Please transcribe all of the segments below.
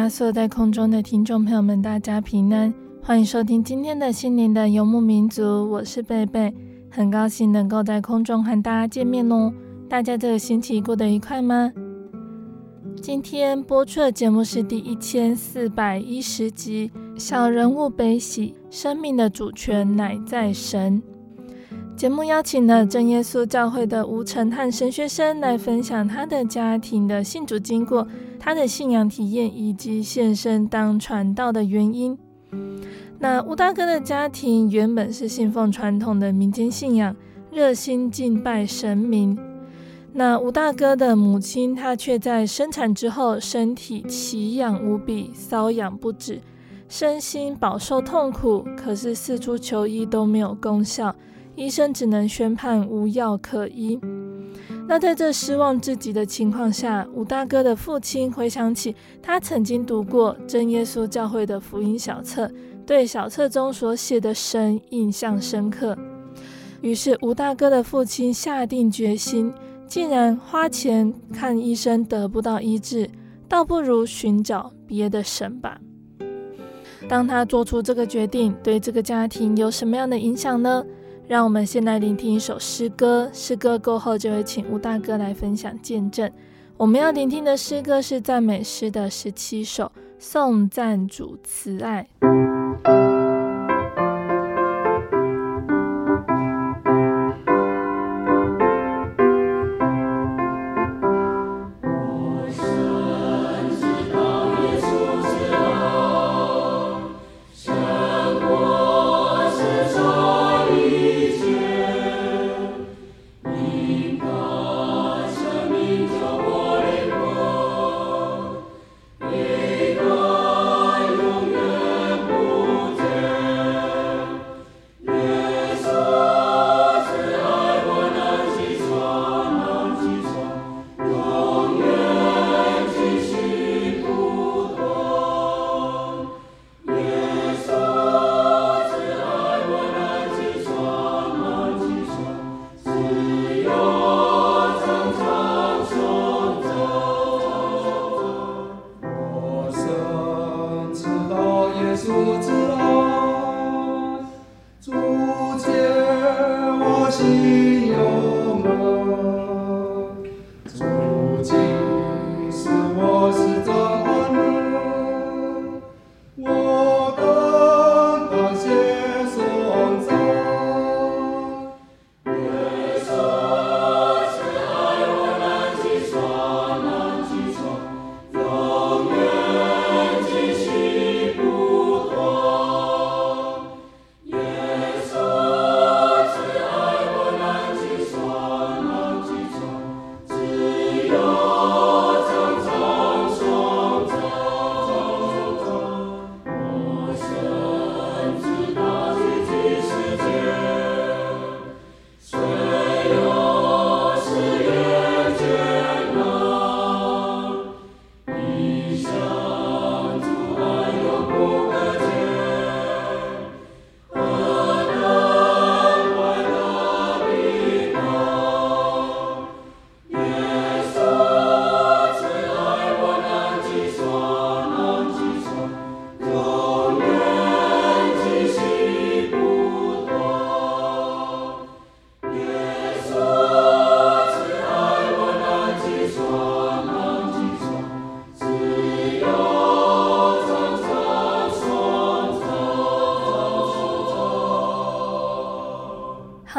利路亚！所有在空中的听众朋友们，大家平安，欢迎收听今天的心灵的游牧民族。我是贝贝，很高兴能够在空中和大家见面哦。大家这个星期过得愉快吗？今天播出的节目是第一千四百一十集《小人物悲喜》，生命的主权乃在神。节目邀请了正耶稣教会的吴承翰神学生来分享他的家庭的信主经过。他的信仰体验以及献身当传道的原因。那吴大哥的家庭原本是信奉传统的民间信仰，热心敬拜神明。那吴大哥的母亲，她却在生产之后身体奇痒无比，瘙痒不止，身心饱受痛苦。可是四处求医都没有功效，医生只能宣判无药可医。那在这失望至极的情况下，吴大哥的父亲回想起他曾经读过真耶稣教会的福音小册，对小册中所写的神印象深刻。于是吴大哥的父亲下定决心，既然花钱看医生得不到医治，倒不如寻找别的神吧。当他做出这个决定，对这个家庭有什么样的影响呢？让我们先来聆听一首诗歌，诗歌过后就会请吴大哥来分享见证。我们要聆听的诗歌是赞美诗的十七首，颂赞主慈爱。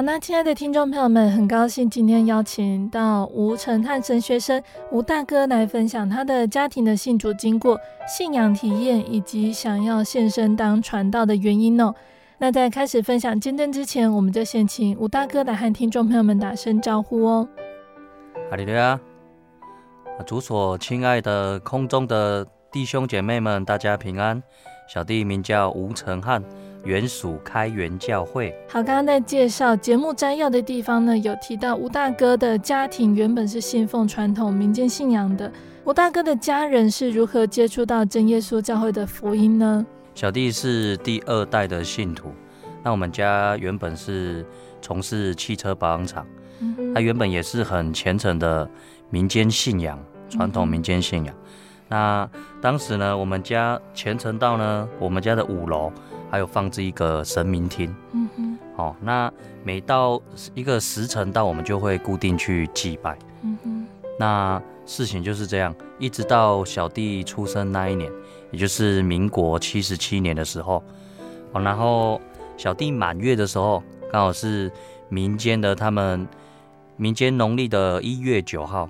那亲爱的听众朋友们，很高兴今天邀请到吴承翰神学生吴大哥来分享他的家庭的信主经过、信仰体验以及想要献身当传道的原因哦。那在开始分享见证之前，我们就先请吴大哥来和听众朋友们打声招呼哦。哈利路亚，主所亲爱的空中的弟兄姐妹们，大家平安。小弟名叫吴承翰。原属开元教会。好，刚刚在介绍节目摘要的地方呢，有提到吴大哥的家庭原本是信奉传统民间信仰的。吴大哥的家人是如何接触到真耶稣教会的福音呢？小弟是第二代的信徒。那我们家原本是从事汽车保养厂，他原本也是很虔诚的民间信仰，传统民间信仰。嗯、那当时呢，我们家虔诚到呢，我们家的五楼。还有放置一个神明厅，嗯哼，好，那每到一个时辰到，我们就会固定去祭拜，嗯哼，那事情就是这样，一直到小弟出生那一年，也就是民国七十七年的时候，哦，然后小弟满月的时候，刚好是民间的他们民间农历的一月九号，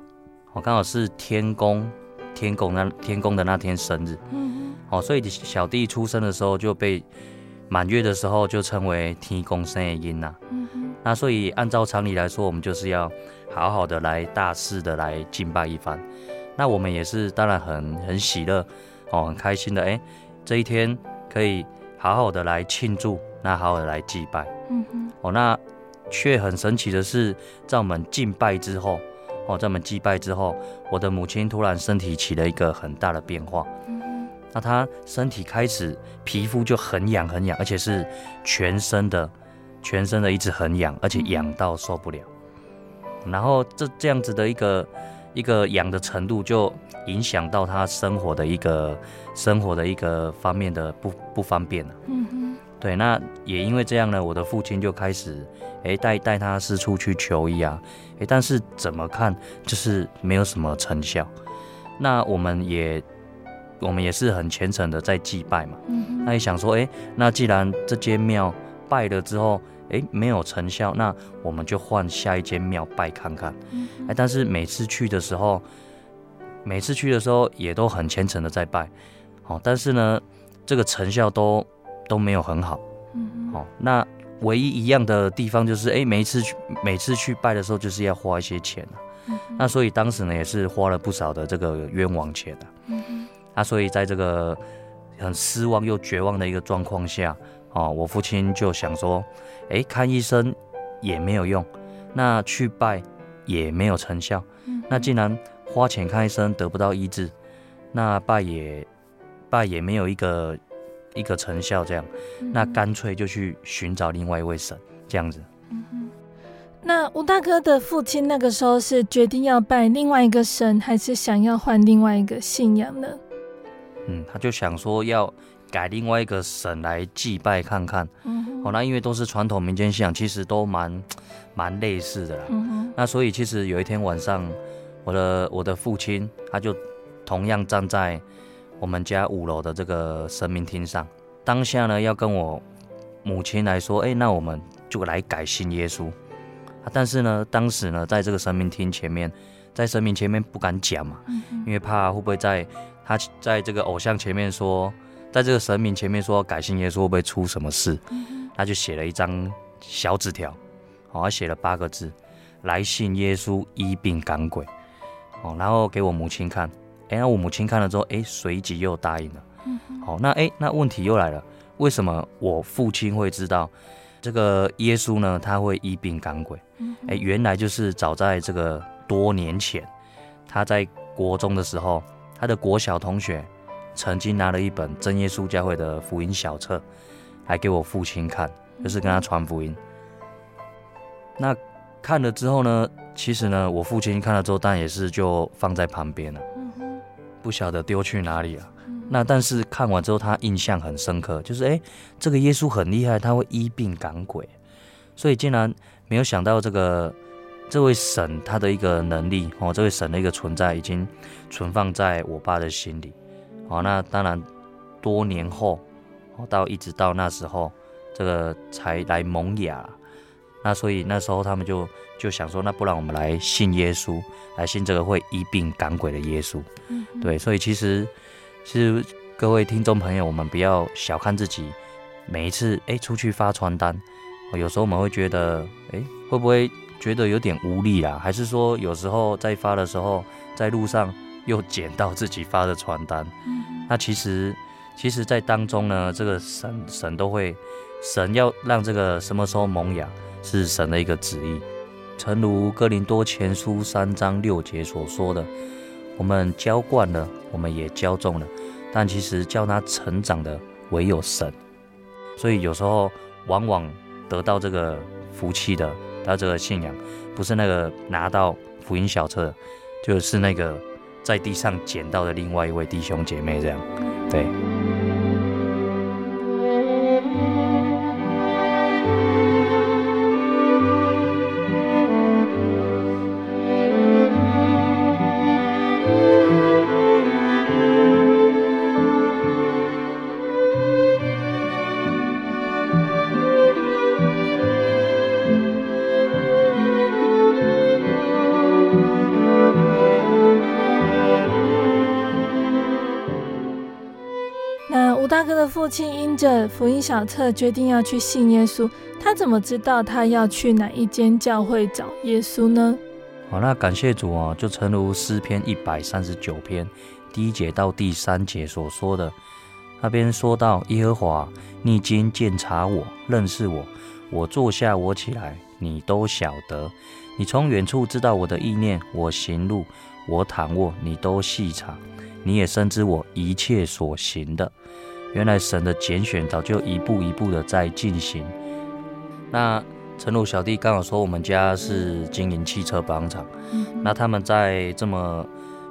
哦，刚好是天公天公那天公的那天生日，嗯哼，哦，所以小弟出生的时候就被。满月的时候就称为天公生的音呐，嗯、那所以按照常理来说，我们就是要好好的来大肆的来敬拜一番。那我们也是当然很很喜乐哦，很开心的哎，这一天可以好好的来庆祝，那好好的来祭拜。嗯哼哦，那却很神奇的是，在我们敬拜之后哦，在我们祭拜之后，我的母亲突然身体起了一个很大的变化。嗯那他身体开始皮肤就很痒很痒，而且是全身的，全身的一直很痒，而且痒到受不了。然后这这样子的一个一个痒的程度，就影响到他生活的一个生活的一个方面的不不方便了。嗯哼。对，那也因为这样呢，我的父亲就开始哎带带他四处去求医啊，哎，但是怎么看就是没有什么成效。那我们也。我们也是很虔诚的在祭拜嘛，嗯、那也想说，哎，那既然这间庙拜了之后，哎，没有成效，那我们就换下一间庙拜看看。嗯、哼。但是每次去的时候，每次去的时候也都很虔诚的在拜，哦，但是呢，这个成效都都没有很好。嗯哼，哦，那唯一一样的地方就是，哎，每一次去每次去拜的时候，就是要花一些钱、啊。嗯、那所以当时呢，也是花了不少的这个冤枉钱的、啊。嗯那所以，在这个很失望又绝望的一个状况下，哦，我父亲就想说，哎，看医生也没有用，那去拜也没有成效，嗯、那既然花钱看医生得不到医治，那拜也拜也没有一个一个成效，这样，那干脆就去寻找另外一位神，这样子。嗯、那吴大哥的父亲那个时候是决定要拜另外一个神，还是想要换另外一个信仰呢？嗯，他就想说要改另外一个省来祭拜看看。嗯哼，哦，那因为都是传统民间信仰，其实都蛮 蛮类似的啦。嗯哼，那所以其实有一天晚上，我的我的父亲他就同样站在我们家五楼的这个神明厅上，当下呢要跟我母亲来说，哎，那我们就来改信耶稣。啊，但是呢，当时呢，在这个神明厅前面，在神明前面不敢讲嘛，因为怕会不会在。他在这个偶像前面说，在这个神明前面说改信耶稣会不会出什么事？他就写了一张小纸条，哦，他写了八个字：来信耶稣医病赶鬼。哦，然后给我母亲看，哎，那我母亲看了之后，哎，随即又答应了。好，那哎，那问题又来了，为什么我父亲会知道这个耶稣呢？他会医病赶鬼？哎，原来就是早在这个多年前，他在国中的时候。他的国小同学曾经拿了一本真耶稣教会的福音小册，来给我父亲看，就是跟他传福音。那看了之后呢，其实呢，我父亲看了之后，但也是就放在旁边了，不晓得丢去哪里了。那但是看完之后，他印象很深刻，就是哎，这个耶稣很厉害，他会医病赶鬼，所以竟然没有想到这个。这位神他的一个能力哦，这位神的一个存在已经存放在我爸的心里，哦，那当然多年后，哦到一直到那时候，这个才来萌芽，那所以那时候他们就就想说，那不然我们来信耶稣，来信这个会医病赶鬼的耶稣。嗯，对，所以其实其实各位听众朋友，我们不要小看自己，每一次哎出去发传单，有时候我们会觉得哎会不会觉得有点无力啊？还是说有时候在发的时候，在路上又捡到自己发的传单？嗯，那其实其实，在当中呢，这个神神都会，神要让这个什么时候萌芽。是神的一个旨意，诚如哥林多前书三章六节所说的，我们浇灌了，我们也浇种了，但其实叫他成长的唯有神。所以有时候往往得到这个福气的，他这个信仰，不是那个拿到福音小册，就是那个在地上捡到的另外一位弟兄姐妹这样，对。大哥的父亲因着福音小册决定要去信耶稣，他怎么知道他要去哪一间教会找耶稣呢？好，那感谢主啊，就诚如诗篇一百三十九篇第一节到第三节所说的，那边说到耶和华，你经鉴察我，认识我，我坐下，我起来，你都晓得，你从远处知道我的意念，我行路，我躺卧，你都细察，你也深知我一切所行的。原来神的拣选早就一步一步的在进行。那陈鲁小弟刚好说，我们家是经营汽车保养厂。那他们在这么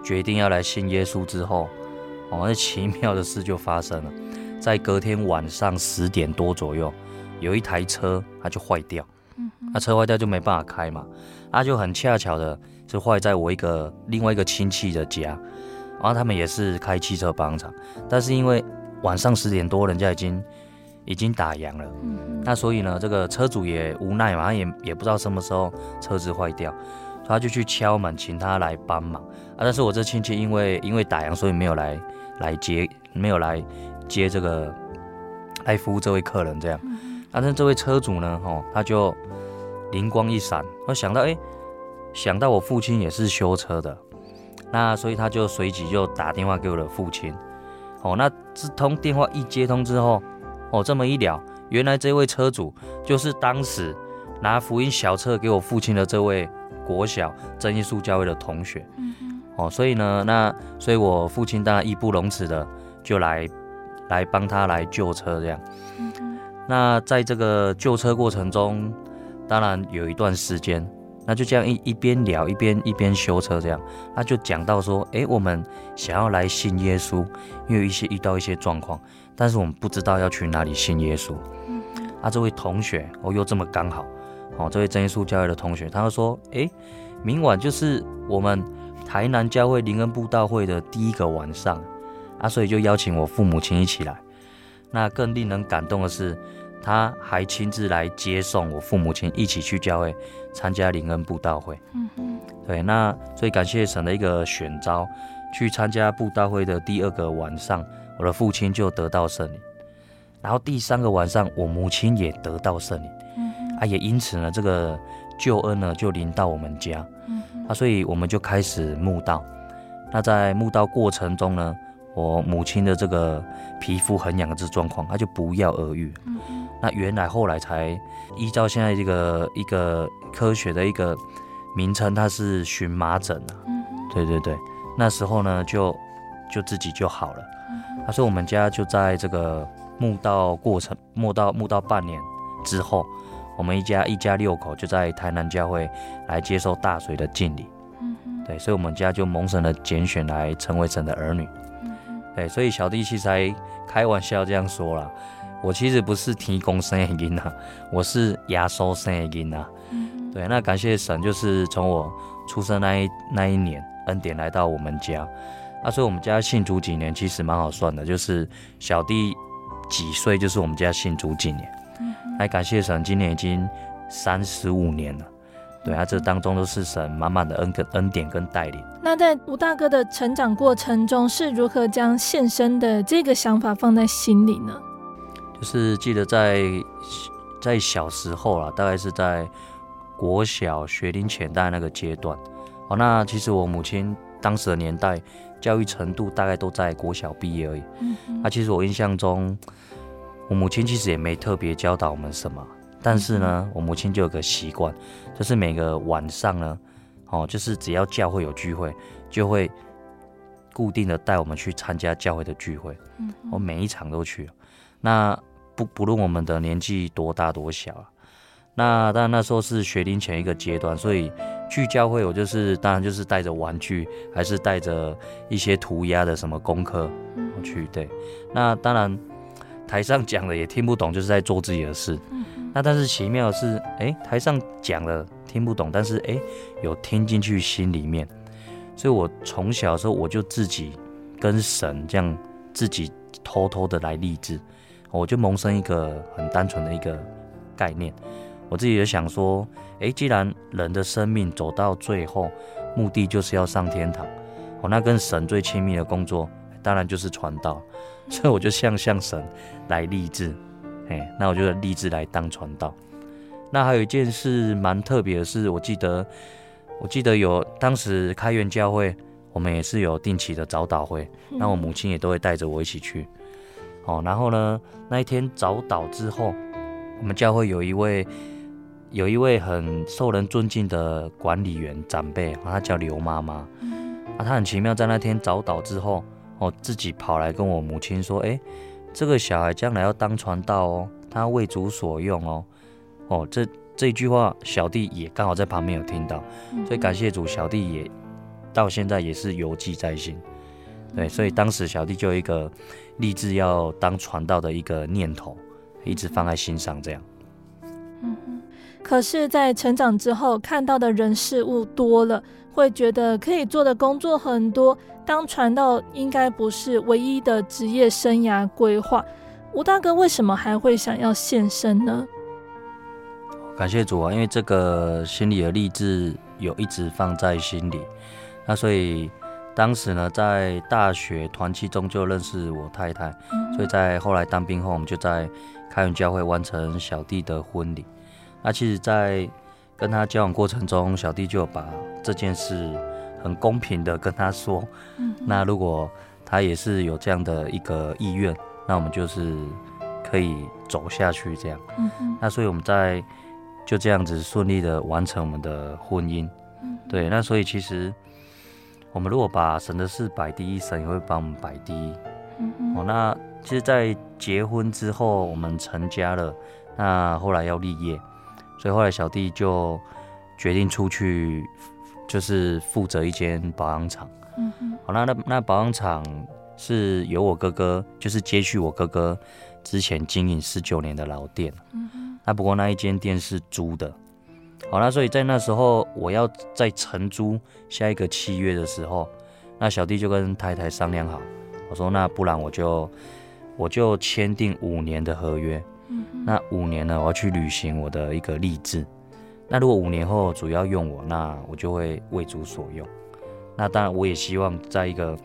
决定要来信耶稣之后，哦，那奇妙的事就发生了。在隔天晚上十点多左右，有一台车它就坏掉。那车坏掉就没办法开嘛，那就很恰巧的是坏在我一个另外一个亲戚的家。然后他们也是开汽车保养厂，但是因为晚上十点多，人家已经已经打烊了。嗯，那所以呢，这个车主也无奈嘛，他也也不知道什么时候车子坏掉，他就去敲门，请他来帮忙啊。但是我这亲戚因为因为打烊，所以没有来来接，没有来接这个来服务这位客人这样。但是这位车主呢，哦，他就灵光一闪，他想到，哎，想到我父亲也是修车的，那所以他就随即就打电话给我的父亲。哦，那这通电话一接通之后，哦，这么一聊，原来这位车主就是当时拿福音小册给我父亲的这位国小真耶稣教会的同学。嗯哼。哦，所以呢，那所以我父亲当然义不容辞的就来来帮他来救车这样。嗯哼。那在这个救车过程中，当然有一段时间。那就这样一一边聊一边一边修车，这样，那就讲到说，诶，我们想要来信耶稣，因为一些遇到一些状况，但是我们不知道要去哪里信耶稣。嗯，啊，这位同学，哦，又这么刚好，哦，这位真耶稣教会的同学，他就说，诶，明晚就是我们台南教会灵恩布道会的第一个晚上，啊，所以就邀请我父母亲一起来。那更令人感动的是。他还亲自来接送我父母亲一起去教会参加灵恩布道会。嗯哼，对，那所以感谢神的一个选召，去参加布道会的第二个晚上，我的父亲就得到圣灵，然后第三个晚上，我母亲也得到圣灵。嗯，啊，也因此呢，这个救恩呢就临到我们家。嗯，啊，所以我们就开始慕道。那在慕道过程中呢，我母亲的这个皮肤很痒的这状况，她就不药而愈。嗯那原来后来才依照现在这个一个科学的一个名称，它是荨麻疹啊。嗯，对对对，那时候呢就就自己就好了。嗯，他说我们家就在这个墓道过程，墓道墓道半年之后，我们一家一家六口就在台南教会来接受大水的敬礼。嗯，对，所以我们家就蒙神的拣选来成为神的儿女。嗯，对，所以小弟其实还开玩笑这样说了。我其实不是提供生的囡呐，我是耶稣生的囡呐。嗯，对，那感谢神，就是从我出生那一那一年，恩典来到我们家。那所以我们家信主几年，其实蛮好算的，就是小弟几岁，就是我们家信主几年。嗯，来感谢神，今年已经三十五年了。对啊，这当中都是神满满的恩跟恩典跟带领。那在吴大哥的成长过程中，是如何将献身的这个想法放在心里呢？就是记得在在小时候啦，大概是在国小学龄前代那个阶段。哦，那其实我母亲当时的年代教育程度大概都在国小毕业而已。嗯哼。那其实我印象中，我母亲其实也没特别教导我们什么。但是呢，我母亲就有个习惯，就是每个晚上呢，哦，就是只要教会有聚会，就会固定的带我们去参加教会的聚会。嗯，我每一场都去。那不不论我们的年纪多大多小啊，那当然那时候是学龄前一个阶段，所以去教会我就是当然就是带着玩具，还是带着一些涂鸦的什么功课去。对，那当然台上讲的也听不懂，就是在做自己的事。那但是奇妙的是，哎，台上讲了听不懂，但是哎，有听进去心里面。所以我从小的时候我就自己跟神这样自己偷偷的来立志，我就萌生一个很单纯的一个概念，我自己也想说，诶，既然人的生命走到最后，目的就是要上天堂，哦，那跟神最亲密的工作，当然就是传道，所以我就向向神来立志。哎，那我就立志来当传道。那还有一件事蛮特别的是，我记得，我记得有当时开元教会，我们也是有定期的早祷会，那我母亲也都会带着我一起去。哦，然后呢，那一天早祷之后，我们教会有一位有一位很受人尊敬的管理员长辈，他叫刘妈妈。啊，他很奇妙，在那天早祷之后，哦，自己跑来跟我母亲说，哎。这个小孩将来要当传道哦，他为主所用哦，哦，这这句话小弟也刚好在旁边有听到，所以感谢主，小弟也到现在也是犹记在心。对，所以当时小弟就有一个立志要当传道的一个念头，一直放在心上这样。可是，在成长之后，看到的人事物多了，会觉得可以做的工作很多。当传道应该不是唯一的职业生涯规划，吴大哥为什么还会想要献身呢？感谢主啊，因为这个心里的励志有一直放在心里，那所以当时呢，在大学团契中就认识我太太，嗯、所以在后来当兵后，我们就在开元教会完成小弟的婚礼。那其实，在跟他交往过程中，小弟就把这件事。很公平的跟他说，嗯、那如果他也是有这样的一个意愿，那我们就是可以走下去这样。嗯、那所以我们在就这样子顺利的完成我们的婚姻。嗯、对，那所以其实我们如果把神的事摆第一，神也会帮我们摆第一。嗯、哦，那其实，在结婚之后，我们成家了，那后来要立业，所以后来小弟就决定出去。就是负责一间保养厂，嗯嗯，好，那那那保养厂是由我哥哥，就是接续我哥哥之前经营十九年的老店，嗯哼，那不过那一间店是租的，好，那所以在那时候我要再承租下一个契约的时候，那小弟就跟太太商量好，我说那不然我就我就签订五年的合约，嗯，那五年呢，我要去履行我的一个励志。那如果五年后主要用我，那我就会为主所用。那当然，我也希望在一个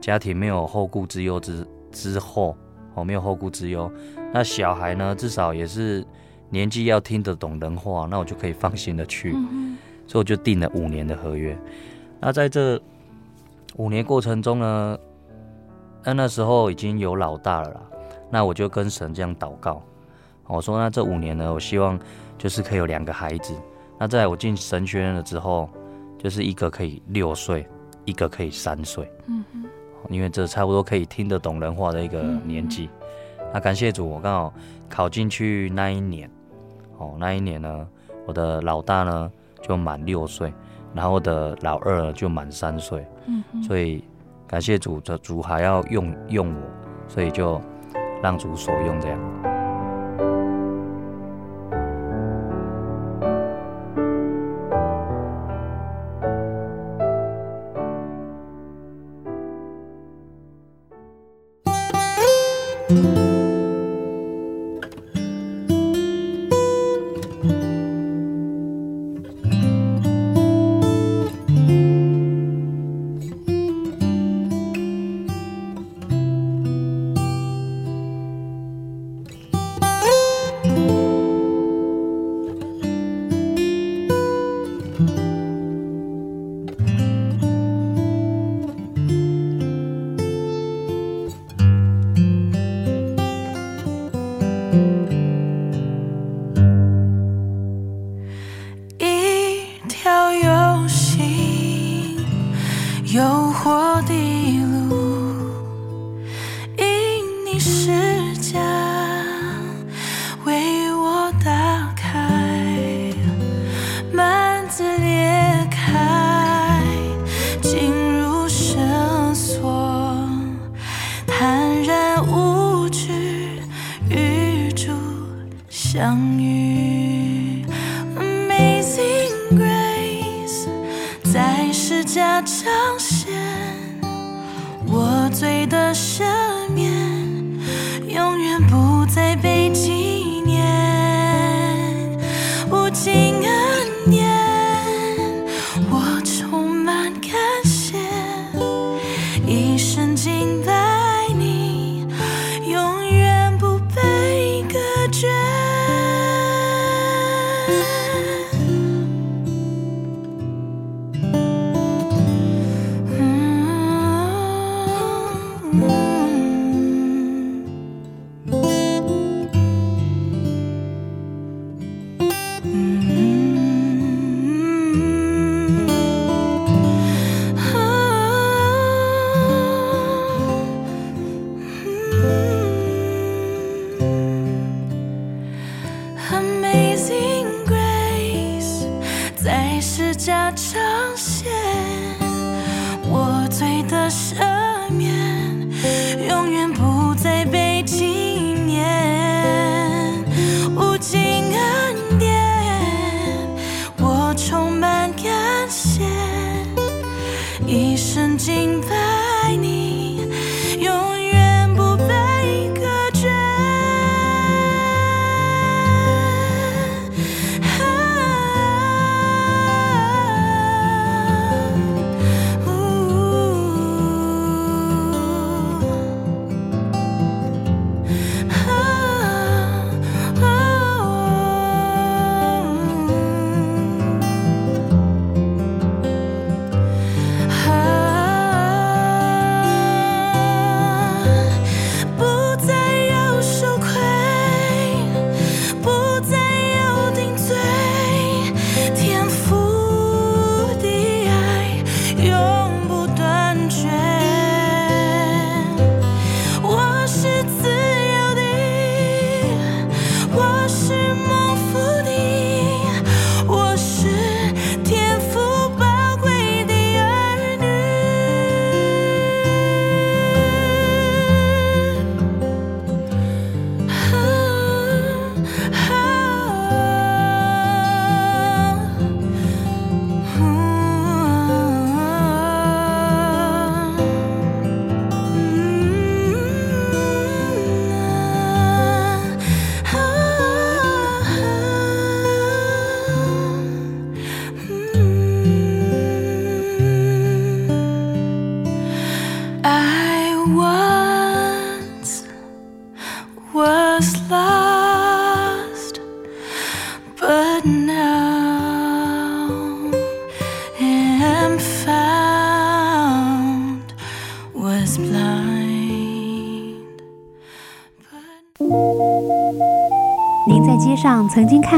家庭没有后顾之忧之之后，哦，没有后顾之忧。那小孩呢，至少也是年纪要听得懂人话，那我就可以放心的去。嗯、所以我就订了五年的合约。那在这五年过程中呢，那那时候已经有老大了啦。那我就跟神这样祷告，我说：那这五年呢，我希望。就是可以有两个孩子，那在我进神学院了之后，就是一个可以六岁，一个可以三岁，嗯哼，因为这差不多可以听得懂人话的一个年纪。那感谢主，我刚好考进去那一年，哦，那一年呢，我的老大呢就满六岁，然后我的老二就满三岁，嗯，所以感谢主，这主还要用用我，所以就让主所用这样。相遇 amazing grace 在时间长线我醉得深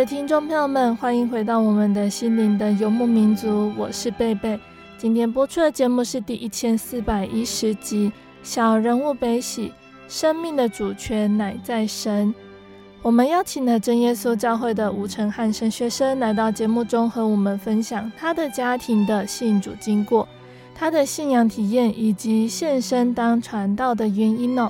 的听众朋友们，欢迎回到我们的心灵的游牧民族，我是贝贝。今天播出的节目是第一千四百一十集《小人物悲喜，生命的主权乃在神》。我们邀请了真耶稣教会的吴承翰神学生来到节目中，和我们分享他的家庭的信主经过，他的信仰体验，以及献身当传道的原因哦。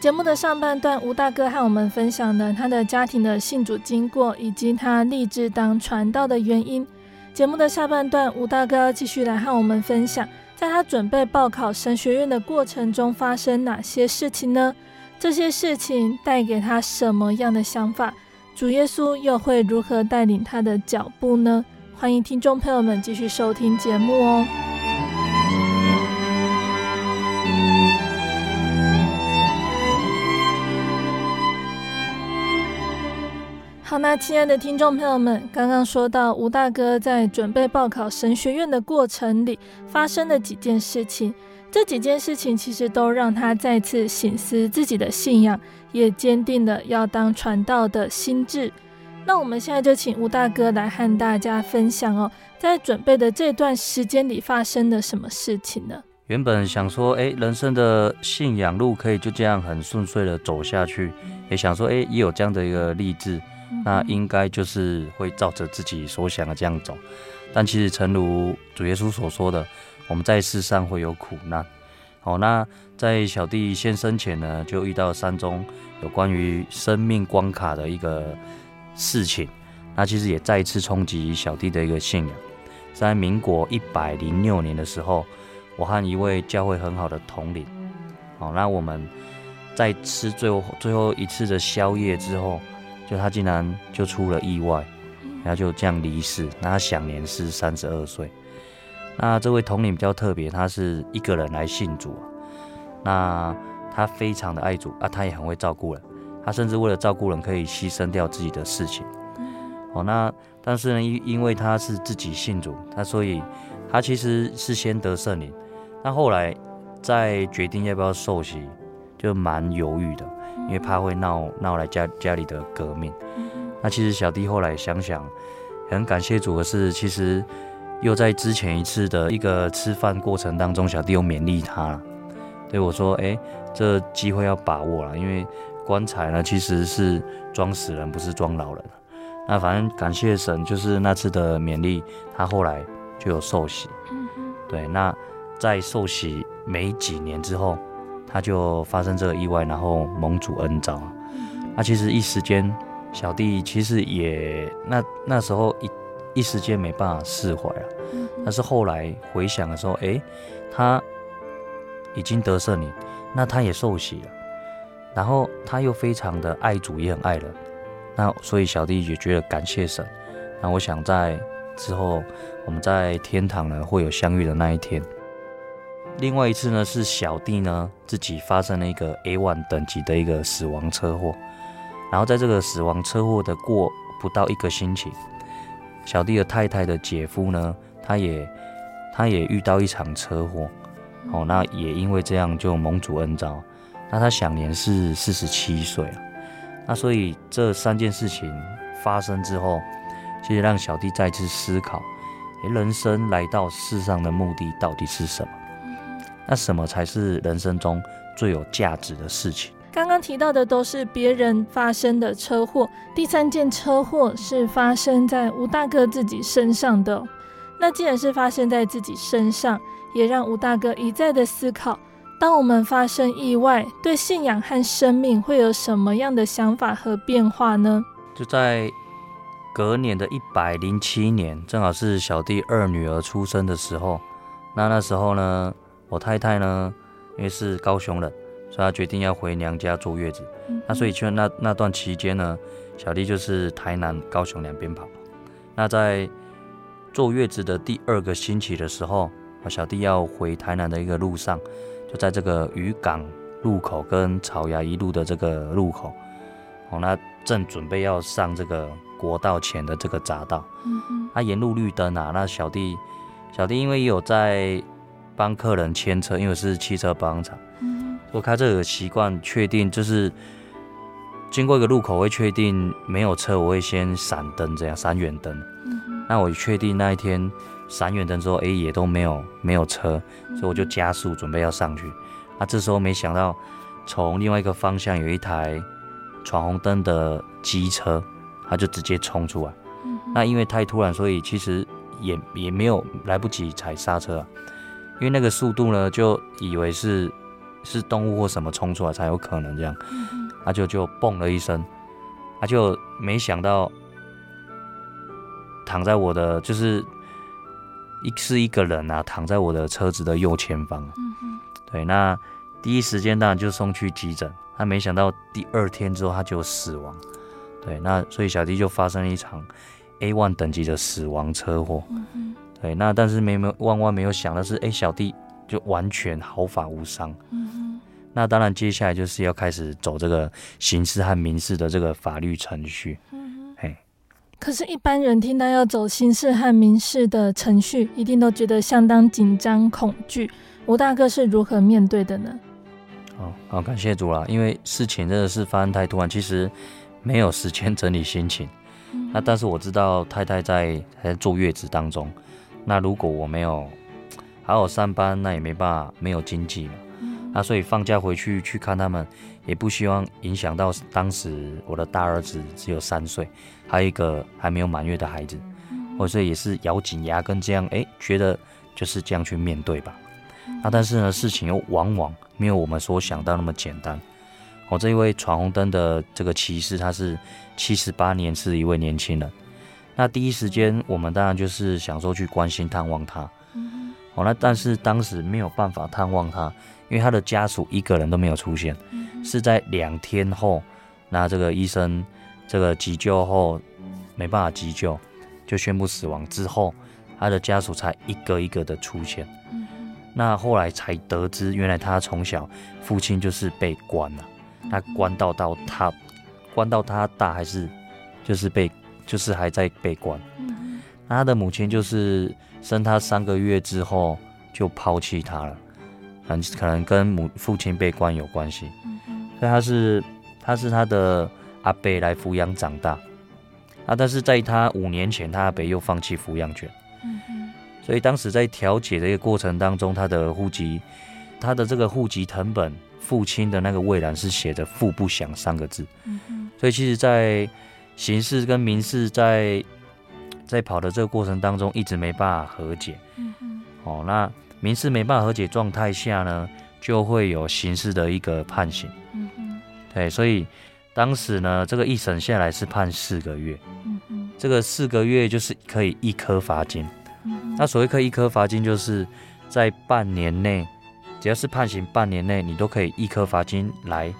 节目的上半段，吴大哥和我们分享了他的家庭的信主经过，以及他立志当传道的原因。节目的下半段，吴大哥继续来和我们分享，在他准备报考神学院的过程中发生哪些事情呢？这些事情带给他什么样的想法？主耶稣又会如何带领他的脚步呢？欢迎听众朋友们继续收听节目哦。好，那亲爱的听众朋友们，刚刚说到吴大哥在准备报考神学院的过程里发生了几件事情，这几件事情其实都让他再次醒思自己的信仰，也坚定了要当传道的心志。那我们现在就请吴大哥来和大家分享哦，在准备的这段时间里发生了什么事情呢？原本想说，哎，人生的信仰路可以就这样很顺遂的走下去，也想说，哎，也有这样的一个励志，那应该就是会照着自己所想的这样走。但其实，诚如主耶稣所说的，我们在世上会有苦难。好，那在小弟现身前呢，就遇到山中有关于生命关卡的一个事情，那其实也再一次冲击小弟的一个信仰。在民国一百零六年的时候。我和一位教会很好的同领，好，那我们在吃最后最后一次的宵夜之后，就他竟然就出了意外，然后就这样离世。那他享年是三十二岁。那这位统领比较特别，他是一个人来信主，那他非常的爱主啊，他也很会照顾人，他甚至为了照顾人可以牺牲掉自己的事情。哦，那但是呢，因因为他是自己信主，他所以他其实是先得圣灵。那后来在决定要不要受洗，就蛮犹豫的，因为怕会闹闹来家家里的革命。那其实小弟后来想想，很感谢主的是，其实又在之前一次的一个吃饭过程当中，小弟又勉励他了，对我说：“哎，这机会要把握了，因为棺材呢其实是装死人，不是装老人。”那反正感谢神，就是那次的勉励，他后来就有受洗。对，那。在受洗没几年之后，他就发生这个意外，然后蒙主恩召。那其实一时间，小弟其实也那那时候一一时间没办法释怀了。但是后来回想的时候，哎，他已经得圣灵，那他也受洗了，然后他又非常的爱主，也很爱人。那所以小弟也觉得感谢神。那我想在之后我们在天堂呢会有相遇的那一天。另外一次呢，是小弟呢自己发生了一个 A one 等级的一个死亡车祸，然后在这个死亡车祸的过不到一个星期，小弟的太太的姐夫呢，他也他也遇到一场车祸，哦，那也因为这样就蒙主恩召，那他享年是四十七岁了，那所以这三件事情发生之后，其实让小弟再次思考，诶，人生来到世上的目的到底是什么？那什么才是人生中最有价值的事情？刚刚提到的都是别人发生的车祸，第三件车祸是发生在吴大哥自己身上的。那既然是发生在自己身上，也让吴大哥一再的思考：当我们发生意外，对信仰和生命会有什么样的想法和变化呢？就在隔年的一百零七年，正好是小弟二女儿出生的时候。那那时候呢？我太太呢，因为是高雄人，所以她决定要回娘家坐月子。嗯、那所以去那那段期间呢，小弟就是台南、高雄两边跑。那在坐月子的第二个星期的时候，小弟要回台南的一个路上，就在这个渔港路口跟草衙一路的这个路口，哦，那正准备要上这个国道前的这个匝道。嗯嗯。那沿路绿灯啊，那小弟小弟因为有在。帮客人牵车，因为是汽车保养厂。嗯，我开这个习惯，确定就是经过一个路口会确定没有车，我会先闪灯，这样闪远灯。嗯，那我确定那一天闪远灯之后，哎，也都没有没有车，所以我就加速准备要上去。那这时候没想到，从另外一个方向有一台闯红灯的机车，他就直接冲出来。嗯，那因为太突然，所以其实也也没有来不及踩刹车。因为那个速度呢，就以为是是动物或什么冲出来才有可能这样，他就就嘣了一声，他就没想到躺在我的就是一是一个人啊，躺在我的车子的右前方。对，那第一时间当然就送去急诊，他没想到第二天之后他就死亡。对，那所以小弟就发生了一场 A one 等级的死亡车祸。对，那但是没没万万没有想到是，哎，小弟就完全毫发无伤。嗯哼。那当然，接下来就是要开始走这个刑事和民事的这个法律程序。嗯。可是，一般人听到要走刑事和民事的程序，一定都觉得相当紧张恐惧。吴大哥是如何面对的呢？哦，好，感谢主啦，因为事情真的是发生太突然，其实没有时间整理心情。嗯、那但是我知道太太在还在坐月子当中，那如果我没有 好好上班，那也没办法，没有经济嘛。嗯、那所以放假回去去看他们，也不希望影响到当时我的大儿子只有三岁，还有一个还没有满月的孩子。我所以也是咬紧牙根这样，哎，觉得就是这样去面对吧。那但是呢，事情又往往没有我们所想到那么简单。我这一位闯红灯的这个骑士，他是七十八年是一位年轻人。那第一时间，我们当然就是想说去关心探望他。哦，那但是当时没有办法探望他，因为他的家属一个人都没有出现，是在两天后，那这个医生这个急救后没办法急救。就宣布死亡之后，他的家属才一个一个的出现。嗯、那后来才得知，原来他从小父亲就是被关了。那、嗯、关到到他，关到他大还是就是被，就是还在被关。嗯、那他的母亲就是生他三个月之后就抛弃他了，很可能跟母父亲被关有关系。嗯、所以他是他是他的阿伯来抚养长大。啊！但是在他五年前，他阿伯又放弃抚养权，嗯，所以当时在调解的一个过程当中，他的户籍，他的这个户籍藤本，父亲的那个蔚然是写着“父不详”三个字，嗯，所以其实，在刑事跟民事在在跑的这个过程当中，一直没办法和解，嗯嗯，哦，那民事没办法和解状态下呢，就会有刑事的一个判刑，嗯哼，对，所以。当时呢，这个一审下来是判四个月，嗯嗯，这个四个月就是可以一颗罚金，嗯，那所谓可以一颗罚金，就是在半年内，只要是判刑半年内，你都可以一颗罚金来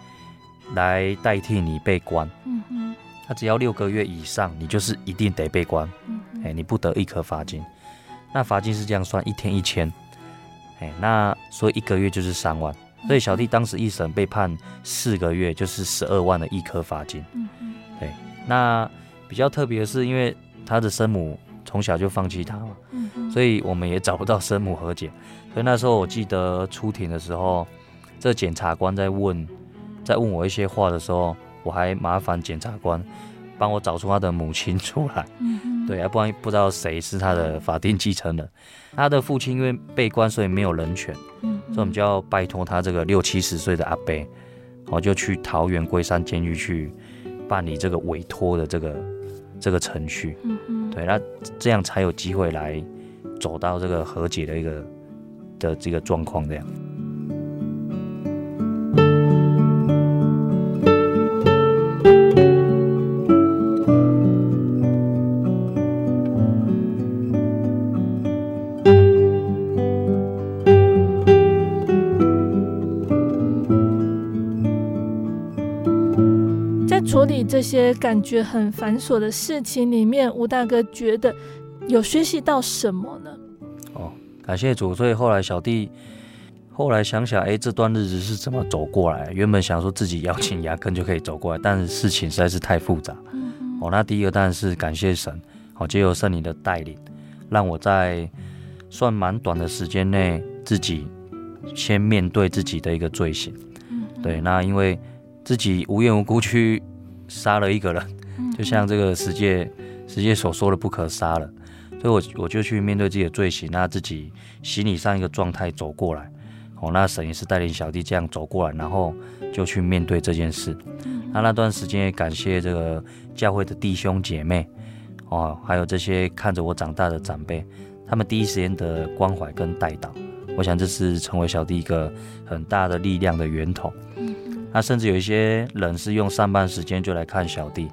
来代替你被关，嗯嗯，那只要六个月以上，你就是一定得被关，嗯，哎，你不得一颗罚金，那罚金是这样算，一天一千，哎，那所以一个月就是三万。所以小弟当时一审被判四个月，就是十二万的一颗罚金。对，那比较特别的是，因为他的生母从小就放弃他嘛，嗯，所以我们也找不到生母和解。所以那时候我记得出庭的时候，这检察官在问，在问我一些话的时候，我还麻烦检察官帮我找出他的母亲出来。嗯，对，要不然不知道谁是他的法定继承人。他的父亲因为被关，所以没有人权。所以我们就要拜托他这个六七十岁的阿伯，我就去桃园龟山监狱去办理这个委托的这个这个程序。嗯嗯，对，那这样才有机会来走到这个和解的一个的这个状况这样。这些感觉很繁琐的事情里面，吴大哥觉得有学习到什么呢？哦，感谢主。所以后来小弟后来想想，哎，这段日子是怎么走过来？原本想说自己咬紧牙根就可以走过来，但是事情实在是太复杂。嗯嗯。哦，那第一个当然是感谢神，哦，借由圣灵的带领，让我在算蛮短的时间内，自己先面对自己的一个罪行。嗯。对，那因为自己无缘无故去。杀了一个人，就像这个世界世界所说的不可杀了，所以我我就去面对自己的罪行，那自己心理上一个状态走过来，哦，那神也是带领小弟这样走过来，然后就去面对这件事。那那段时间也感谢这个教会的弟兄姐妹，哦，还有这些看着我长大的长辈，他们第一时间的关怀跟带导，我想这是成为小弟一个很大的力量的源头。那甚至有一些人是用上班时间就来看小弟，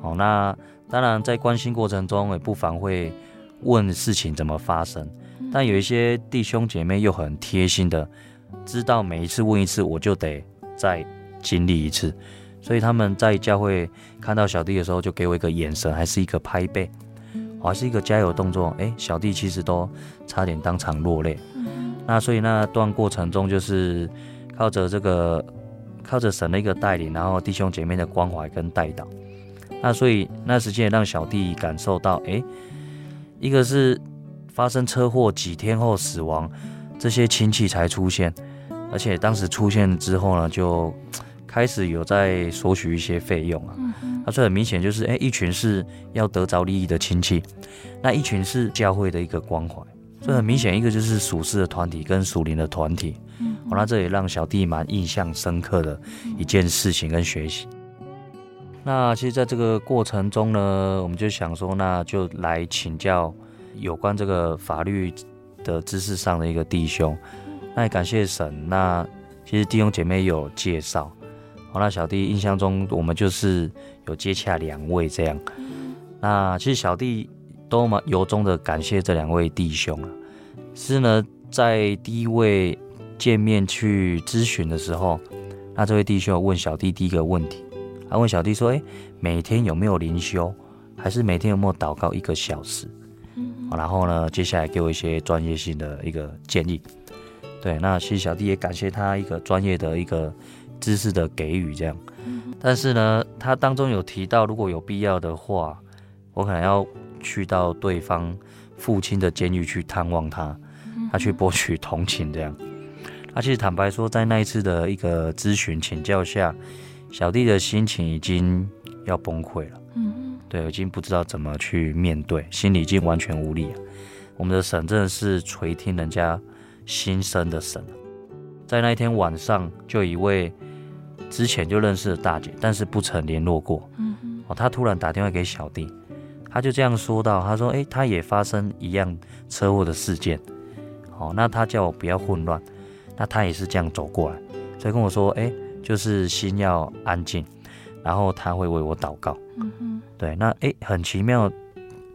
哦，那当然在关心过程中也不妨会问事情怎么发生，但有一些弟兄姐妹又很贴心的，知道每一次问一次我就得再经历一次，所以他们在教会看到小弟的时候就给我一个眼神，还是一个拍背，还是一个加油动作，哎，小弟其实都差点当场落泪，那所以那段过程中就是靠着这个。靠着神的一个带领，然后弟兄姐妹的关怀跟带导，那所以那时间也让小弟感受到，哎，一个是发生车祸几天后死亡，这些亲戚才出现，而且当时出现之后呢，就开始有在索取一些费用啊。他说很明显就是，哎，一群是要得着利益的亲戚，那一群是教会的一个关怀，所以很明显一个就是属世的团体跟属灵的团体。哦，那这也让小弟蛮印象深刻的一件事情跟学习。那其实在这个过程中呢，我们就想说，那就来请教有关这个法律的知识上的一个弟兄。那也感谢神，那其实弟兄姐妹有介绍。好，那小弟印象中，我们就是有接洽两位这样。那其实小弟都蛮由衷的感谢这两位弟兄啊。是呢，在第一位见面去咨询的时候，那这位弟兄问小弟第一个问题。他问小弟说：“诶，每天有没有灵修，还是每天有没有祷告一个小时？”嗯，然后呢，接下来给我一些专业性的一个建议。对，那其实小弟也感谢他一个专业的一个知识的给予，这样。但是呢，他当中有提到，如果有必要的话，我可能要去到对方父亲的监狱去探望他，他去博取同情，这样。他其实坦白说，在那一次的一个咨询请教下。小弟的心情已经要崩溃了，嗯，对，已经不知道怎么去面对，心里已经完全无力了。我们的神真的是垂听人家心声的神。在那一天晚上，就一位之前就认识的大姐，但是不曾联络过，嗯，哦，她突然打电话给小弟，她就这样说到：“她说，诶，她也发生一样车祸的事件，哦，那他叫我不要混乱，那他也是这样走过来，所以跟我说，哎。”就是心要安静，然后他会为我祷告。嗯哼，对，那哎，很奇妙，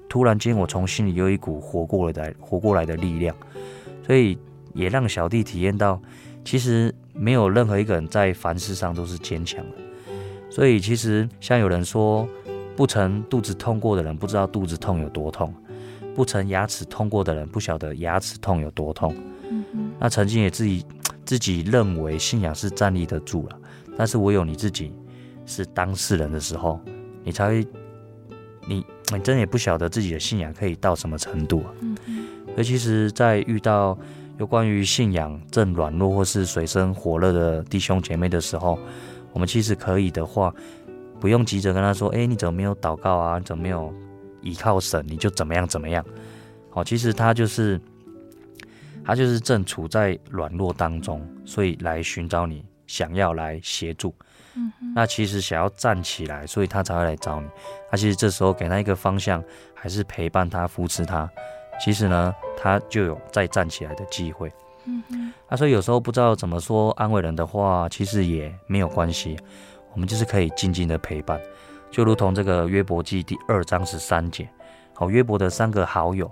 突然间我从心里有一股活过来的活过来的力量，所以也让小弟体验到，其实没有任何一个人在凡事上都是坚强的。所以其实像有人说，不曾肚子痛过的人不知道肚子痛有多痛，不曾牙齿痛过的人不晓得牙齿痛有多痛。嗯，那曾经也自己 自己认为信仰是站立得住了。但是唯有你自己是当事人的时候，你才会，你你真的也不晓得自己的信仰可以到什么程度啊。嗯。所以其实，在遇到有关于信仰正软弱或是水深火热的弟兄姐妹的时候，我们其实可以的话，不用急着跟他说：“哎，你怎么没有祷告啊？你怎么没有依靠神？你就怎么样怎么样？”好，其实他就是他就是正处在软弱当中，所以来寻找你。想要来协助，嗯，那其实想要站起来，所以他才会来找你。他其实这时候给他一个方向，还是陪伴他、扶持他，其实呢，他就有再站起来的机会。嗯嗯，他说有时候不知道怎么说安慰人的话，其实也没有关系，我们就是可以静静的陪伴，就如同这个约伯记第二章十三节，好，约伯的三个好友，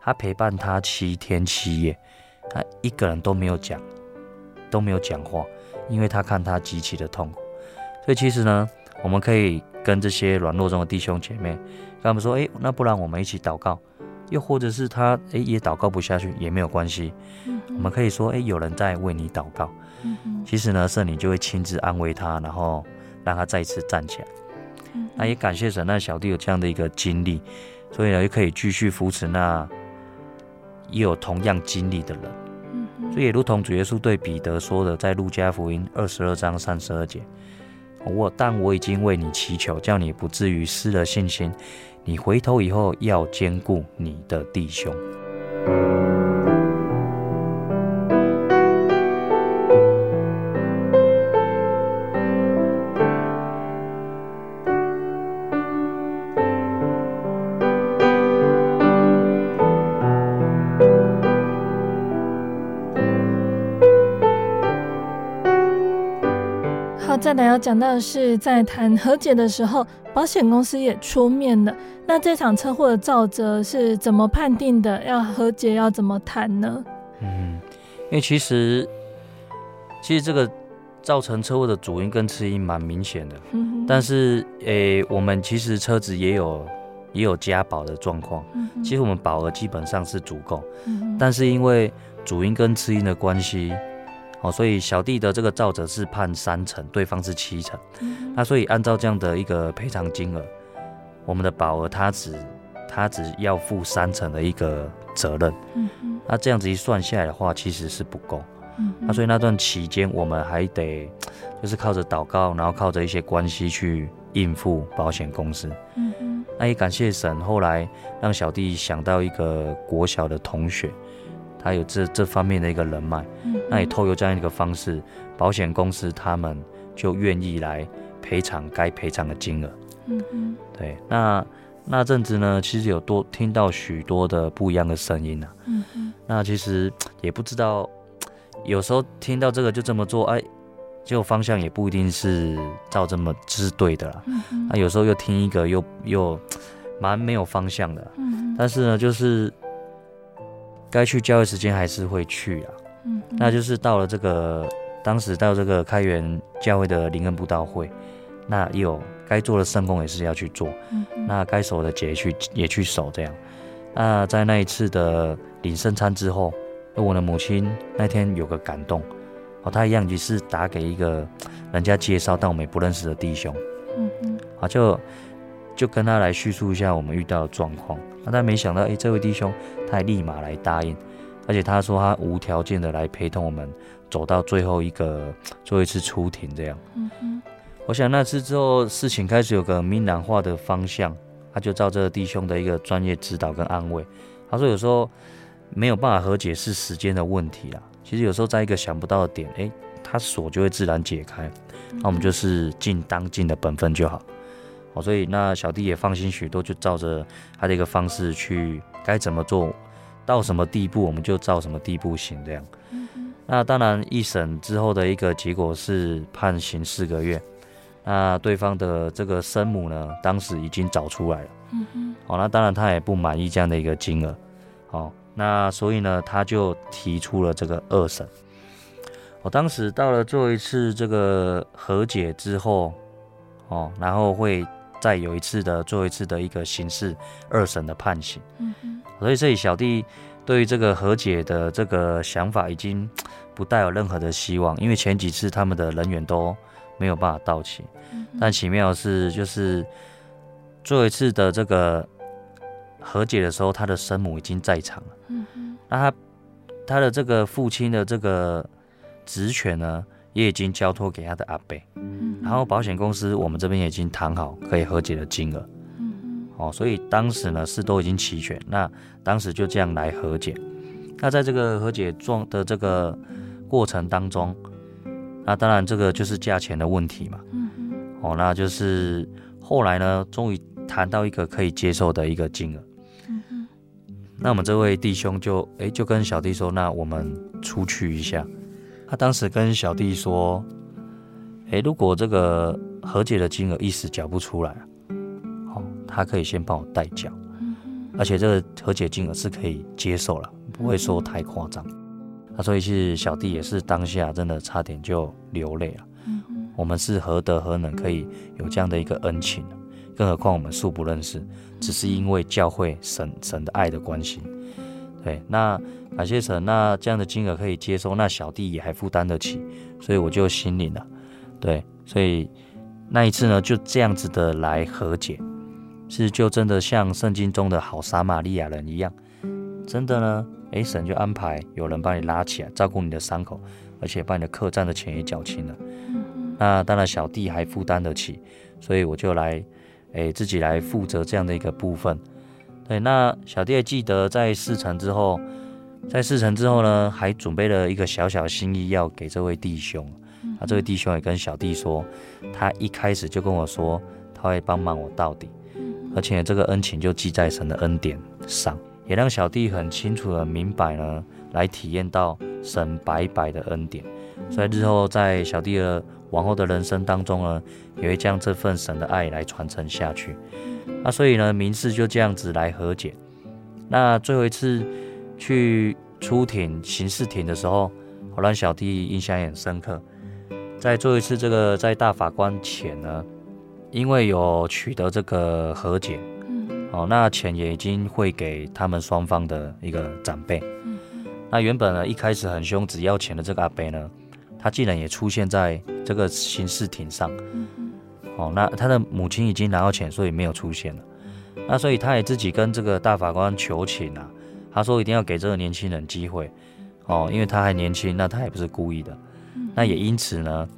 他陪伴他七天七夜，他一个人都没有讲，都没有讲话。因为他看他极其的痛苦，所以其实呢，我们可以跟这些软弱中的弟兄姐妹，跟他们说：“哎，那不然我们一起祷告。”又或者是他诶也祷告不下去也没有关系，嗯、我们可以说：“诶，有人在为你祷告。嗯”其实呢，圣灵就会亲自安慰他，然后让他再次站起来。嗯、那也感谢神，那小弟有这样的一个经历，所以呢，就可以继续扶持那也有同样经历的人。所以也如同主耶稣对彼得说的，在路加福音二十二章三十二节，我但我已经为你祈求，叫你不至于失了信心。你回头以后要兼顾你的弟兄。再来要讲到的是，在谈和解的时候，保险公司也出面了。那这场车祸的肇责是怎么判定的？要和解要怎么谈呢？嗯，因为其实其实这个造成车祸的主因跟次因蛮明显的。嗯。但是，诶、欸，我们其实车子也有也有加保的状况。嗯。其实我们保额基本上是足够。嗯。但是因为主因跟次因的关系。哦，所以小弟的这个造者是判三成，对方是七成。嗯、那所以按照这样的一个赔偿金额，我们的保额他只他只要负三成的一个责任。嗯、那这样子一算下来的话，其实是不够。那所以那段期间，我们还得就是靠着祷告，然后靠着一些关系去应付保险公司。那也感谢神，后来让小弟想到一个国小的同学，他有这这方面的一个人脉。嗯。那也透过这样一个方式，保险公司他们就愿意来赔偿该赔偿的金额。嗯嗯。对，那那阵子呢，其实有多听到许多的不一样的声音啊。嗯嗯。那其实也不知道。有时候听到这个就这么做，哎，就方向也不一定是照这么是对的啦。嗯嗯。那有时候又听一个又又蛮没有方向的。嗯。但是呢，就是该去教会时间还是会去啊。嗯。那就是到了这个当时到这个开元教会的灵恩布道会，那也有该做的圣功也是要去做。嗯。那该守的节去也去守这样。那在那一次的领圣餐之后。我的母亲那天有个感动，哦，她一样也是打给一个人家介绍，但我们也不认识的弟兄，嗯嗯，啊，就就跟他来叙述一下我们遇到的状况，那但没想到，哎，这位弟兄他还立马来答应，而且他说他无条件的来陪同我们走到最后一个最后一次出庭这样，嗯嗯，我想那次之后事情开始有个明朗化的方向，他就照这个弟兄的一个专业指导跟安慰，他说有时候。没有办法和解是时间的问题啦。其实有时候在一个想不到的点，哎，他锁就会自然解开。那我们就是尽当尽的本分就好。好，所以那小弟也放心许多，就照着他的一个方式去，该怎么做到什么地步，我们就照什么地步行这样。那当然一审之后的一个结果是判刑四个月。那对方的这个生母呢，当时已经找出来了。嗯哼。哦，那当然他也不满意这样的一个金额。哦。那所以呢，他就提出了这个二审。我当时到了做一次这个和解之后，哦，然后会再有一次的做一次的一个刑事二审的判刑。嗯嗯。所以这里小弟对于这个和解的这个想法已经不带有任何的希望，因为前几次他们的人员都没有办法到齐。但奇妙的是，就是做一次的这个。和解的时候，他的生母已经在场了。嗯嗯。那他他的这个父亲的这个职权呢，也已经交托给他的阿伯。嗯。然后保险公司我们这边也已经谈好可以和解的金额。哦，所以当时呢是都已经齐全，那当时就这样来和解。那在这个和解状的这个过程当中，那当然这个就是价钱的问题嘛。哦，那就是后来呢，终于谈到一个可以接受的一个金额。那我们这位弟兄就哎，就跟小弟说，那我们出去一下。他当时跟小弟说，哎，如果这个和解的金额一时缴不出来，好，他可以先帮我代缴，而且这个和解金额是可以接受了，不会说太夸张。那所以是小弟也是当下真的差点就流泪了。我们是何德何能可以有这样的一个恩情？更何况我们素不认识，只是因为教会神神的爱的关系。对，那感谢神，那这样的金额可以接收，那小弟也还负担得起，所以我就心领了。对，所以那一次呢，就这样子的来和解，是就真的像圣经中的好撒玛利亚人一样，真的呢，诶，神就安排有人帮你拉起来，照顾你的伤口，而且把你的客栈的钱也缴清了。那当然小弟还负担得起，所以我就来。哎，自己来负责这样的一个部分。对，那小弟也记得在事成之后，在事成之后呢，还准备了一个小小心意要给这位弟兄。啊这位弟兄也跟小弟说，他一开始就跟我说，他会帮忙我到底，而且这个恩情就记在神的恩典上，也让小弟很清楚的明白呢，来体验到神白白的恩典。所以日后在小弟的往后的人生当中呢，也会将这份神的爱来传承下去。那所以呢，民事就这样子来和解。那最后一次去出庭刑事庭的时候，我让小弟印象也很深刻。在做一次这个在大法官前呢，因为有取得这个和解，哦，那钱也已经汇给他们双方的一个长辈。那原本呢，一开始很凶，只要钱的这个阿伯呢。他竟然也出现在这个刑事庭上，哦，那他的母亲已经拿到钱，所以没有出现了。那所以他也自己跟这个大法官求情啊，他说一定要给这个年轻人机会，哦，因为他还年轻，那他也不是故意的。那也因此呢，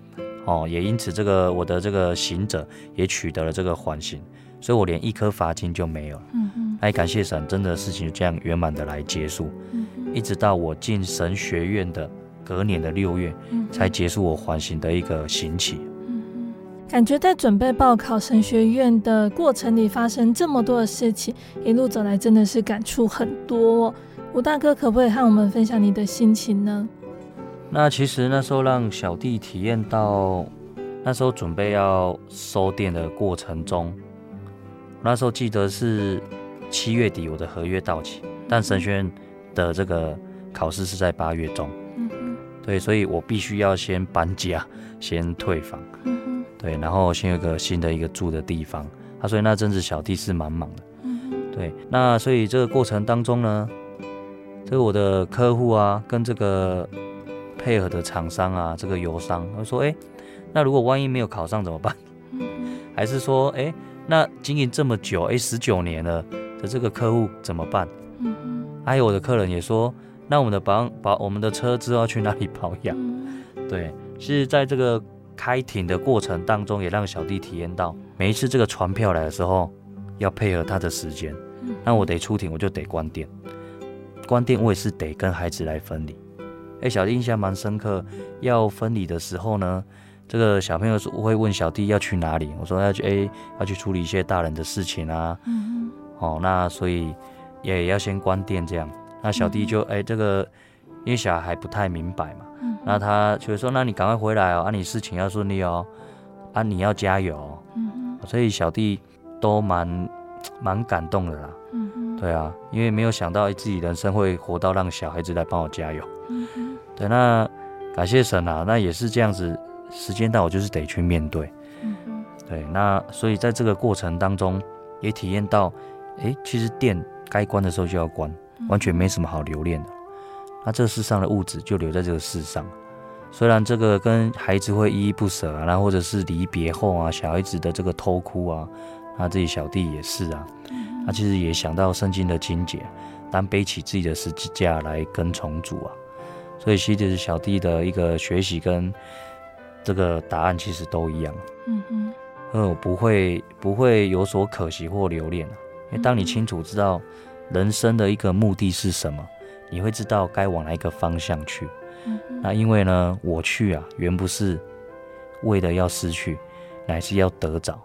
哦，也因此这个我的这个行者也取得了这个缓刑，所以我连一颗罚金就没有了。嗯嗯。哎，感谢神，真的事情就这样圆满的来结束。嗯。一直到我进神学院的隔年的六月，才结束我缓刑的一个刑期。感觉在准备报考神学院的过程里发生这么多的事情，一路走来真的是感触很多哦。吴大哥可不可以和我们分享你的心情呢？那其实那时候让小弟体验到，那时候准备要收店的过程中，那时候记得是七月底我的合约到期，但神学院的这个考试是在八月中，对，所以我必须要先搬家，先退房。对，然后先有个新的一个住的地方，他、啊、所以那阵子小弟是蛮忙的，嗯，对，那所以这个过程当中呢，这个我的客户啊，跟这个配合的厂商啊，这个油商，他说，哎，那如果万一没有考上怎么办？嗯，还是说，哎，那经营这么久，哎，十九年了的这个客户怎么办？嗯，还有我的客人也说，那我们的保保我们的车之后要去哪里保养？嗯、对，是在这个。开庭的过程当中，也让小弟体验到，每一次这个传票来的时候，要配合他的时间。那我得出庭，我就得关店。关店，我也是得跟孩子来分离。哎，小弟印象蛮深刻。要分离的时候呢，这个小朋友说会问小弟要去哪里。我说要去，哎，要去处理一些大人的事情啊。嗯。哦，那所以也要先关店这样。那小弟就哎，这个因为小孩还不太明白嘛。那他就说：“那你赶快回来哦，啊，你事情要顺利哦，啊，你要加油哦。嗯哼，所以小弟都蛮蛮感动的啦。嗯哼，对啊，因为没有想到自己人生会活到让小孩子来帮我加油。嗯哼，对，那感谢神啊，那也是这样子，时间到我就是得去面对。嗯哼，对，那所以在这个过程当中也体验到，哎，其实店该关的时候就要关，完全没什么好留恋的。”那这世上的物质就留在这个世上，虽然这个跟孩子会依依不舍啊，然后或者是离别后啊，小孩子的这个偷哭啊，那自己小弟也是啊，他其实也想到圣经的经节，当背起自己的十字架来跟从主啊，所以其实小弟的一个学习跟这个答案其实都一样，嗯嗯，因为我不会不会有所可惜或留恋啊，因为当你清楚知道人生的一个目的是什么。你会知道该往哪一个方向去。嗯、那因为呢，我去啊，原不是为了要失去，乃是要得着。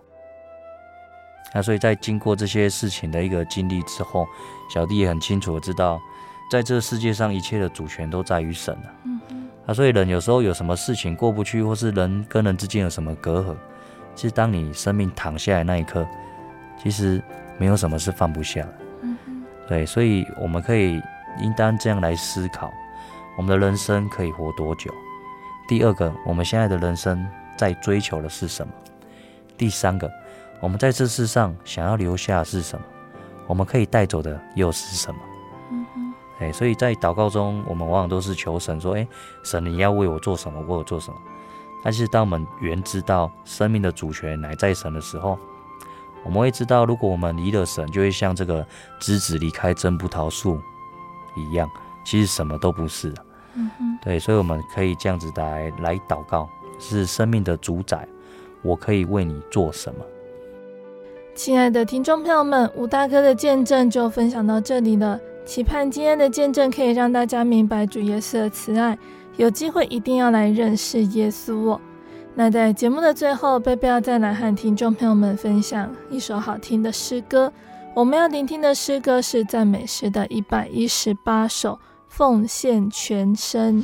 那所以在经过这些事情的一个经历之后，小弟也很清楚的知道，在这世界上一切的主权都在于神了。嗯哼。那所以人有时候有什么事情过不去，或是人跟人之间有什么隔阂，其实当你生命躺下来那一刻，其实没有什么是放不下的。嗯。对，所以我们可以。应当这样来思考，我们的人生可以活多久？第二个，我们现在的人生在追求的是什么？第三个，我们在这世上想要留下的是什么？我们可以带走的又是什么？哎，所以在祷告中，我们往往都是求神说：“哎，神，你要为我做什么？为我做什么？”但是当我们原知道生命的主权乃在神的时候，我们会知道，如果我们离了神，就会像这个枝子离开真葡萄树。一样，其实什么都不是。对，所以我们可以这样子来来祷告，是生命的主宰，我可以为你做什么？亲爱的听众朋友们，吴大哥的见证就分享到这里了。期盼今天的见证可以让大家明白主耶稣的慈爱，有机会一定要来认识耶稣哦。那在节目的最后，贝贝要再来和听众朋友们分享一首好听的诗歌。我们要聆听的诗歌是赞美诗的一百一十八首《奉献全身》。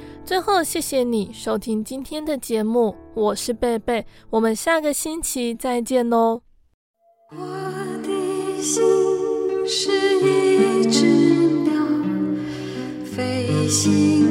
最后，谢谢你收听今天的节目，我是贝贝，我们下个星期再见喽。我的心是一只鸟，飞行